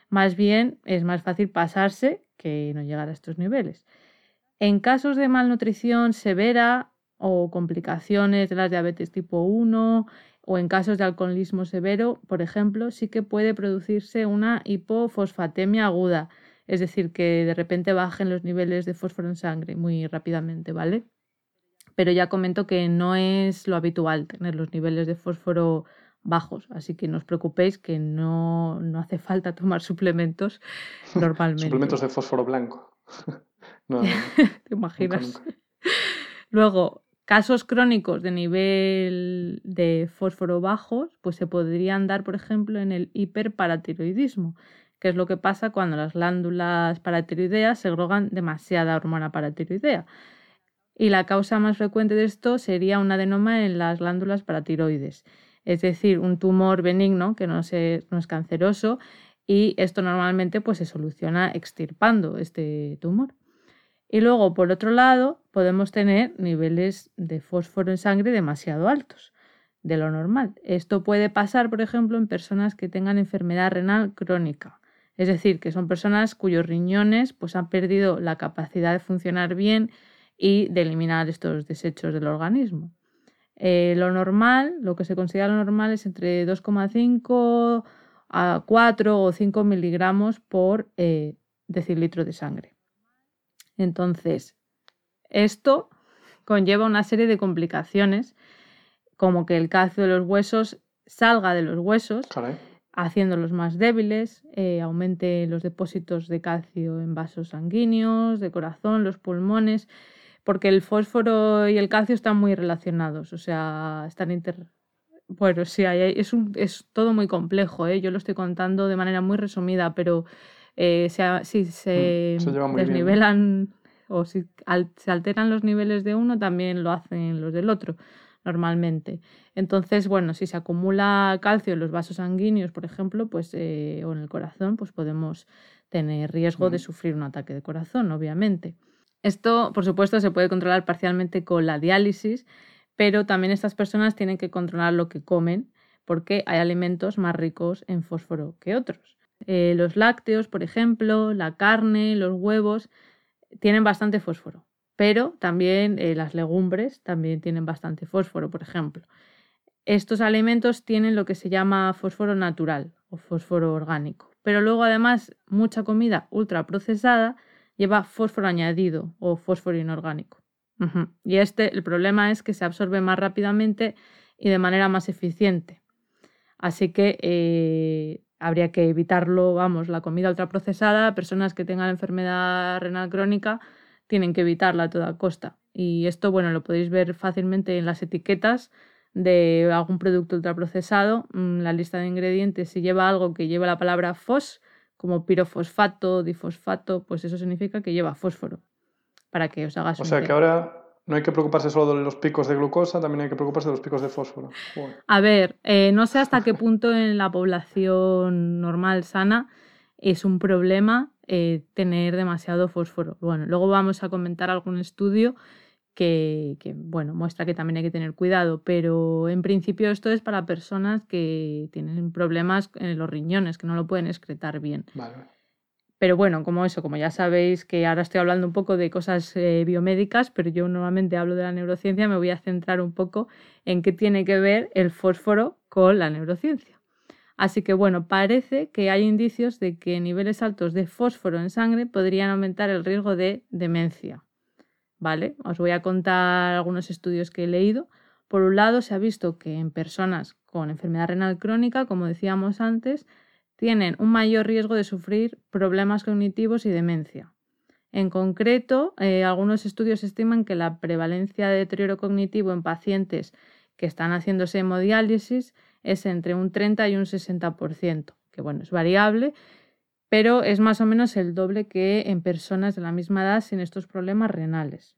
Más bien, es más fácil pasarse que no llegar a estos niveles. En casos de malnutrición severa o complicaciones de la diabetes tipo 1 o en casos de alcoholismo severo, por ejemplo, sí que puede producirse una hipofosfatemia aguda, es decir, que de repente bajen los niveles de fósforo en sangre muy rápidamente, ¿vale? Pero ya comento que no es lo habitual tener los niveles de fósforo bajos, así que no os preocupéis que no, no hace falta tomar suplementos normalmente. Suplementos de fósforo blanco. no, ¿Te imaginas? nunca, nunca. Luego, casos crónicos de nivel de fósforo bajos, pues se podrían dar, por ejemplo, en el hiperparatiroidismo, que es lo que pasa cuando las glándulas paratiroideas segregan demasiada hormona paratiroidea. Y la causa más frecuente de esto sería un adenoma en las glándulas paratiroides, es decir, un tumor benigno que no, no es canceroso y esto normalmente pues, se soluciona extirpando este tumor. Y luego, por otro lado, podemos tener niveles de fósforo en sangre demasiado altos de lo normal. Esto puede pasar, por ejemplo, en personas que tengan enfermedad renal crónica. Es decir, que son personas cuyos riñones pues, han perdido la capacidad de funcionar bien y de eliminar estos desechos del organismo. Eh, lo normal, lo que se considera lo normal es entre 2,5 a 4 o 5 miligramos por eh, decilitro de sangre. Entonces, esto conlleva una serie de complicaciones, como que el calcio de los huesos salga de los huesos, Caray. haciéndolos más débiles, eh, aumente los depósitos de calcio en vasos sanguíneos, de corazón, los pulmones, porque el fósforo y el calcio están muy relacionados, o sea, están inter... Bueno, sí, es, un- es todo muy complejo, ¿eh? yo lo estoy contando de manera muy resumida, pero eh, se si se, Mm, se bien, ¿no? desnivelan o si al- se alteran los niveles de uno, también lo hacen los del otro, normalmente. Entonces, bueno, si se acumula calcio en los vasos sanguíneos, por ejemplo, pues, eh, o en el corazón, pues podemos tener riesgo de Mm. sufrir un ataque de corazón, obviamente. Esto, por supuesto, se puede controlar parcialmente con la diálisis, pero también estas personas tienen que controlar lo que comen porque hay alimentos más ricos en fósforo que otros. Eh, los lácteos, por ejemplo, la carne, los huevos, tienen bastante fósforo, pero también eh, las legumbres también tienen bastante fósforo, por ejemplo. Estos alimentos tienen lo que se llama fósforo natural o fósforo orgánico, pero luego además mucha comida ultraprocesada lleva fósforo añadido o fósforo inorgánico. Y este, el problema es que se absorbe más rápidamente y de manera más eficiente. Así que eh, habría que evitarlo, vamos, la comida ultraprocesada, personas que tengan enfermedad renal crónica tienen que evitarla a toda costa. Y esto, bueno, lo podéis ver fácilmente en las etiquetas de algún producto ultraprocesado, mm, la lista de ingredientes, si lleva algo que lleva la palabra fos, como pirofosfato, difosfato, pues eso significa que lleva fósforo, para que os hagas O sea que ahora no hay que preocuparse solo de los picos de glucosa, también hay que preocuparse de los picos de fósforo. Joder. A ver, eh, no sé hasta qué punto en la población normal sana es un problema eh, tener demasiado fósforo. Bueno, luego vamos a comentar algún estudio que, bueno, muestra que también hay que tener cuidado, pero en principio esto es para personas que tienen problemas en los riñones, que no lo pueden excretar bien. Pero bueno, como eso, como ya sabéis que ahora estoy hablando un poco de cosas eh, biomédicas, pero yo normalmente hablo de la neurociencia, me voy a centrar un poco en qué tiene que ver el fósforo con la neurociencia. Así que bueno, parece que hay indicios de que niveles altos de fósforo en sangre podrían aumentar el riesgo de demencia. ¿Vale? Os voy a contar algunos estudios que he leído. Por un lado, se ha visto que en personas con enfermedad renal crónica, como decíamos antes, tienen un mayor riesgo de sufrir problemas cognitivos y demencia. En concreto, eh, algunos estudios estiman que la prevalencia de deterioro cognitivo en pacientes que están haciéndose hemodiálisis es entre un 30 y un 60%, que bueno, es variable, pero es más o menos el doble que en personas de la misma edad sin estos problemas renales.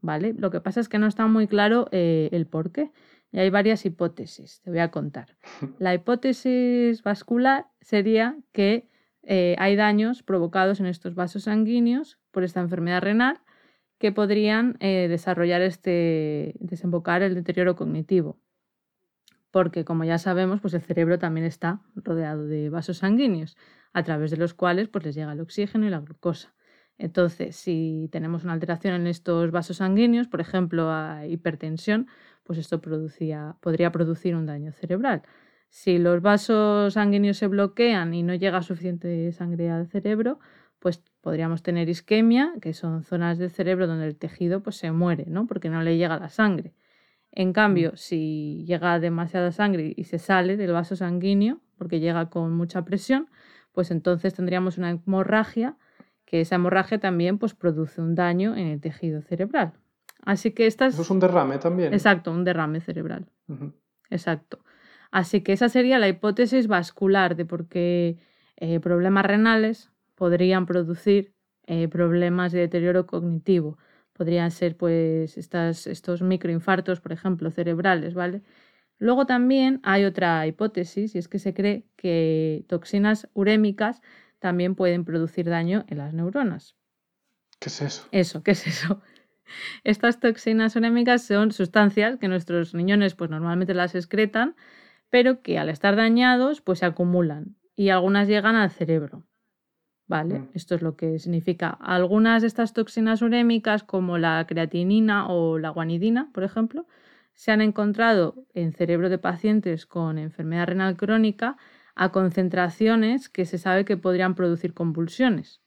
¿Vale? Lo que pasa es que no está muy claro eh, el por qué. Y hay varias hipótesis, te voy a contar. La hipótesis vascular sería que eh, hay daños provocados en estos vasos sanguíneos por esta enfermedad renal que podrían eh, desarrollar este, desembocar el deterioro cognitivo. Porque, como ya sabemos, pues el cerebro también está rodeado de vasos sanguíneos a través de los cuales pues, les llega el oxígeno y la glucosa. Entonces, si tenemos una alteración en estos vasos sanguíneos, por ejemplo, a hipertensión, pues esto podría producir un daño cerebral. Si los vasos sanguíneos se bloquean y no llega suficiente sangre al cerebro, pues podríamos tener isquemia, que son zonas del cerebro donde el tejido pues, se muere, ¿no? porque no le llega la sangre. En cambio, mm. si llega demasiada sangre y se sale del vaso sanguíneo, porque llega con mucha presión, pues entonces tendríamos una hemorragia, que esa hemorragia también pues, produce un daño en el tejido cerebral. Así que estas... Eso es un derrame también. Exacto, un derrame cerebral. Exacto. Así que esa sería la hipótesis vascular de por qué eh, problemas renales podrían producir eh, problemas de deterioro cognitivo. Podrían ser pues estas, estos microinfartos, por ejemplo, cerebrales, ¿vale? Luego también hay otra hipótesis y es que se cree que toxinas urémicas también pueden producir daño en las neuronas. ¿Qué es eso? Eso, ¿qué es eso? Estas toxinas urémicas son sustancias que nuestros riñones pues normalmente las excretan, pero que al estar dañados pues se acumulan y algunas llegan al cerebro. ¿Vale? Mm. Esto es lo que significa. Algunas de estas toxinas urémicas, como la creatinina o la guanidina, por ejemplo, se han encontrado en cerebro de pacientes con enfermedad renal crónica a concentraciones que se sabe que podrían producir convulsiones.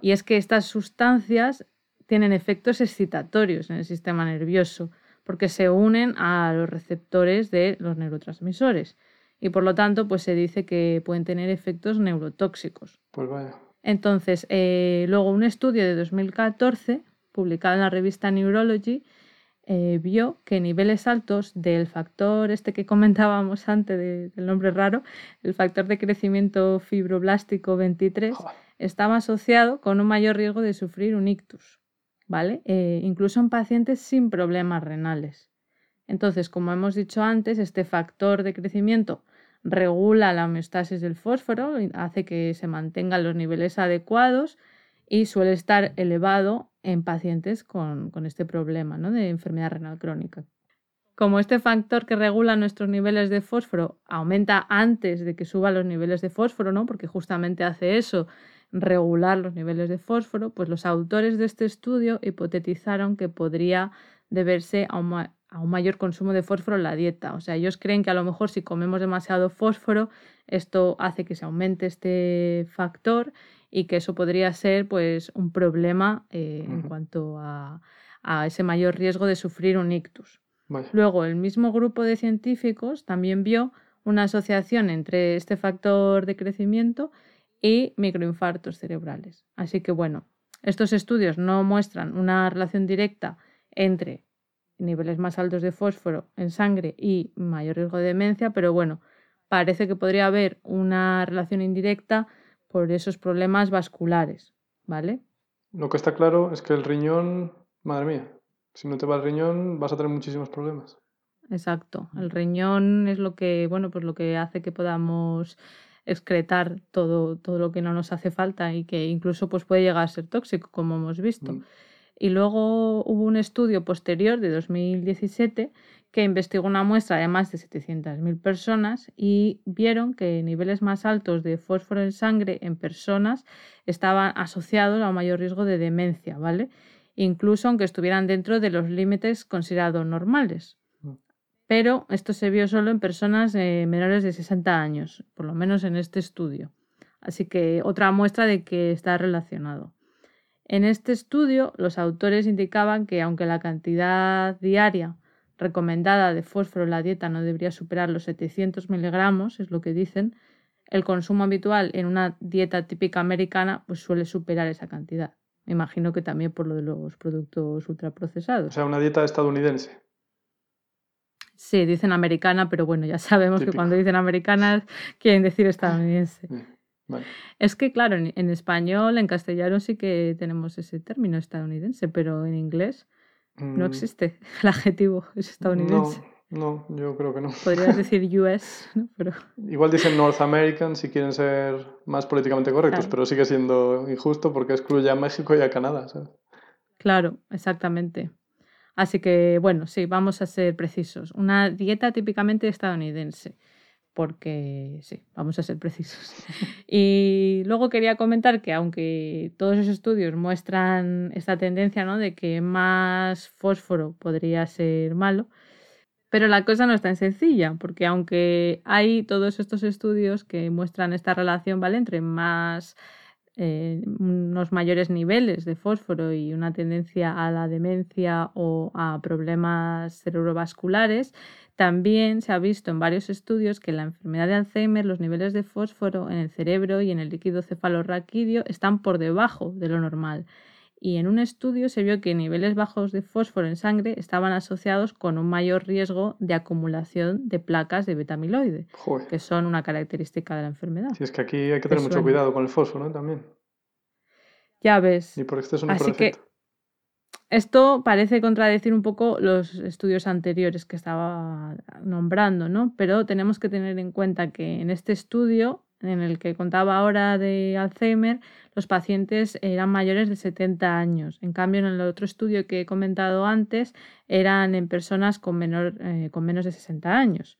Y es que estas sustancias tienen efectos excitatorios en el sistema nervioso porque se unen a los receptores de los neurotransmisores y por lo tanto pues se dice que pueden tener efectos neurotóxicos. Pues vaya. Entonces, eh, luego un estudio de 2014 publicado en la revista Neurology eh, vio que niveles altos del factor, este que comentábamos antes del nombre raro, el factor de crecimiento fibroblástico 23, estaba asociado con un mayor riesgo de sufrir un ictus, ¿vale? Eh, incluso en pacientes sin problemas renales. Entonces, como hemos dicho antes, este factor de crecimiento regula la homeostasis del fósforo, hace que se mantengan los niveles adecuados y suele estar elevado en pacientes con, este problema ¿no? de enfermedad renal crónica. Como este factor que regula nuestros niveles de fósforo aumenta antes de que suban los niveles de fósforo, ¿no? porque justamente hace eso, regular los niveles de fósforo, pues los autores de este estudio hipotetizaron que podría deberse a a un mayor consumo de fósforo en la dieta. O sea, ellos creen que a lo mejor si comemos demasiado fósforo, esto hace que se aumente este factor y que eso podría ser pues un problema eh, en cuanto a, ese mayor riesgo de sufrir un ictus. Luego, el mismo grupo de científicos también vio una asociación entre este factor de crecimiento y microinfartos cerebrales. Así que bueno, estos estudios no muestran una relación directa entre niveles más altos de fósforo en sangre y mayor riesgo de demencia, pero bueno, parece que podría haber una relación indirecta por esos problemas vasculares, ¿vale? Lo que está claro es que el riñón, madre mía, si no te va el riñón vas a tener muchísimos problemas. Exacto, el riñón es lo que, bueno, pues lo que hace que podamos excretar todo, todo lo que no nos hace falta y que incluso pues, puede llegar a ser tóxico, como hemos visto. Mm. Y luego hubo un estudio posterior de 2017 que investigó una muestra de más de 700.000 personas y vieron que niveles más altos de fósforo en sangre en personas estaban asociados a un mayor riesgo de demencia, ¿vale? Incluso aunque estuvieran dentro de los límites considerados normales. Mm. Pero esto se vio solo en personas eh, menores de 60 años, por lo menos en este estudio. Así que otra muestra de que está relacionado. En este estudio, los autores indicaban que aunque la cantidad diaria recomendada de fósforo en la dieta no debería superar los 700 miligramos, es lo que dicen, el consumo habitual en una dieta típica americana pues suele superar esa cantidad. Me imagino que también por lo de los productos ultraprocesados. O sea, una dieta estadounidense. Sí, dicen americana, pero bueno, ya sabemos que cuando dicen americanas quieren decir estadounidense. Vale. Es que, claro, en, en español, en castellano sí que tenemos ese término estadounidense, pero en inglés no Mm, existe el adjetivo, es estadounidense. No, no, yo creo que no. Podrías decir US, ¿no? pero Igual dicen North American si quieren ser más políticamente correctos, Claro. pero sigue siendo injusto porque excluye a México y a Canadá. ¿sabes? claro, exactamente. Así que, bueno, sí, vamos a ser precisos. Una dieta típicamente estadounidense, porque sí, vamos a ser precisos. Y luego quería comentar que aunque todos esos estudios muestran esta tendencia, ¿no? De que más fósforo podría ser malo, pero la cosa no es tan sencilla, porque aunque hay todos estos estudios que muestran esta relación, ¿vale? Entre más eh, unos mayores niveles de fósforo y una tendencia a la demencia o a problemas cerebrovasculares, también se ha visto en varios estudios que en la enfermedad de Alzheimer los niveles de fósforo en el cerebro y en el líquido cefalorraquídeo están por debajo de lo normal. Y en un estudio se vio que niveles bajos de fósforo en sangre estaban asociados con un mayor riesgo de acumulación de placas de betamiloide, Joder. que son una característica de la enfermedad. Si es que aquí hay que tener mucho cuidado con el fósforo ¿no? también. Ya ves. Ni por exceso ni por Así que. Esto parece contradecir un poco los estudios anteriores que estaba nombrando, ¿no? Pero tenemos que tener en cuenta que en este estudio, en el que contaba ahora de Alzheimer, los pacientes eran mayores de 70 años. En cambio, en el otro estudio que he comentado antes, eran en personas con, menor, eh, con menos de 60 años.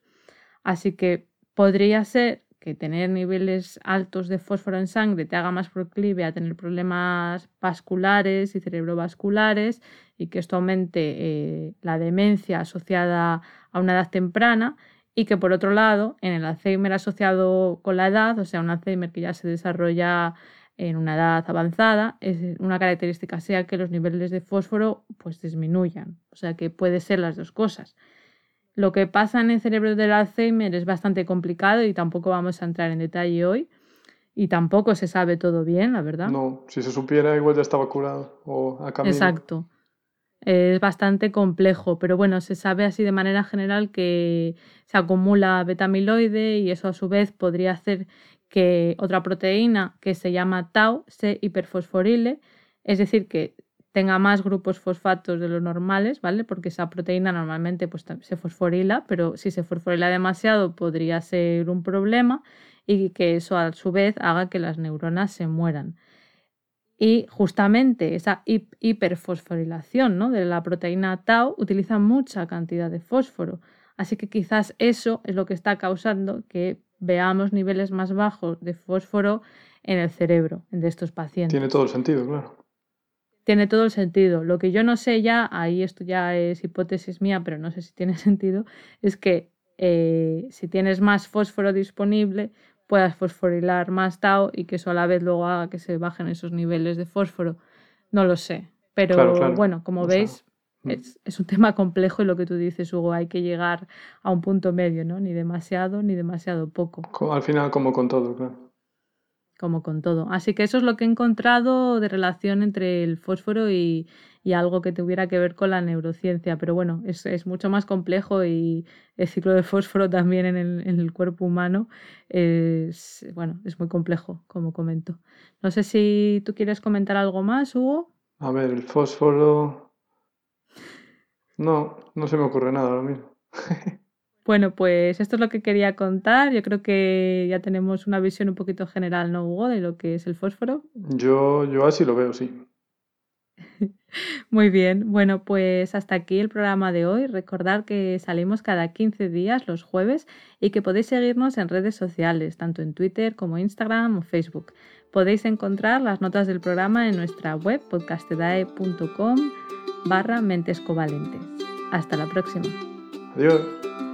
Así que podría ser que tener niveles altos de fósforo en sangre te haga más proclive a tener problemas vasculares y cerebrovasculares y que esto aumente eh, la demencia asociada a una edad temprana y que por otro lado en el Alzheimer asociado con la edad, o sea, un Alzheimer que ya se desarrolla en una edad avanzada, es una característica sea que los niveles de fósforo pues disminuyan, o sea que puede ser las dos cosas. Lo que pasa en el cerebro del Alzheimer es bastante complicado y tampoco vamos a entrar en detalle hoy. Y tampoco se sabe todo bien, la verdad. No, si se supiera igual ya estaba curado o a camino. Exacto. Es bastante complejo, pero bueno, se sabe así de manera general que se acumula betamiloide y eso a su vez podría hacer que otra proteína que se llama tau se hiperfosforile, es decir, que tenga más grupos fosfatos de los normales, ¿vale? Porque esa proteína normalmente pues, se fosforila, pero si se fosforila demasiado podría ser un problema y que eso a su vez haga que las neuronas se mueran. Y justamente esa hiperfosforilación ¿no? de la proteína tau utiliza mucha cantidad de fósforo. Así que quizás eso es lo que está causando que veamos niveles más bajos de fósforo en el cerebro de estos pacientes. Tiene todo el sentido, claro. Tiene todo el sentido. Lo que yo no sé ya, ahí esto ya es hipótesis mía, pero no sé si tiene sentido, es que eh, si tienes más fósforo disponible, puedas fosforilar más tau y que eso a la vez luego haga que se bajen esos niveles de fósforo. No lo sé. Pero Claro, claro. bueno, como O sea, veis, mm. es, es un tema complejo y lo que tú dices, Hugo, hay que llegar a un punto medio, ¿no? Ni demasiado ni demasiado poco Co- Al final, como con todo, claro. Como con todo. Así que eso es lo que he encontrado de relación entre el fósforo y, y algo que tuviera que ver con la neurociencia. Pero bueno, es, es mucho más complejo y el ciclo de fósforo también en el, en el cuerpo humano es, bueno, es muy complejo, como comento. No sé si tú quieres comentar algo más, Hugo. A ver, el fósforo. No, no se me ocurre nada ahora mismo. Bueno, pues esto es lo que quería contar. Yo creo que ya tenemos una visión un poquito general, ¿no, Hugo, de lo que es el fósforo? Yo, yo así lo veo, sí. Muy bien, bueno, pues hasta aquí el programa de hoy. Recordad que salimos cada 15 días los jueves y que podéis seguirnos en redes sociales, tanto en Twitter como Instagram o Facebook. Podéis encontrar las notas del programa en nuestra web podcastedae.com barra mentes Hasta la próxima. Adiós.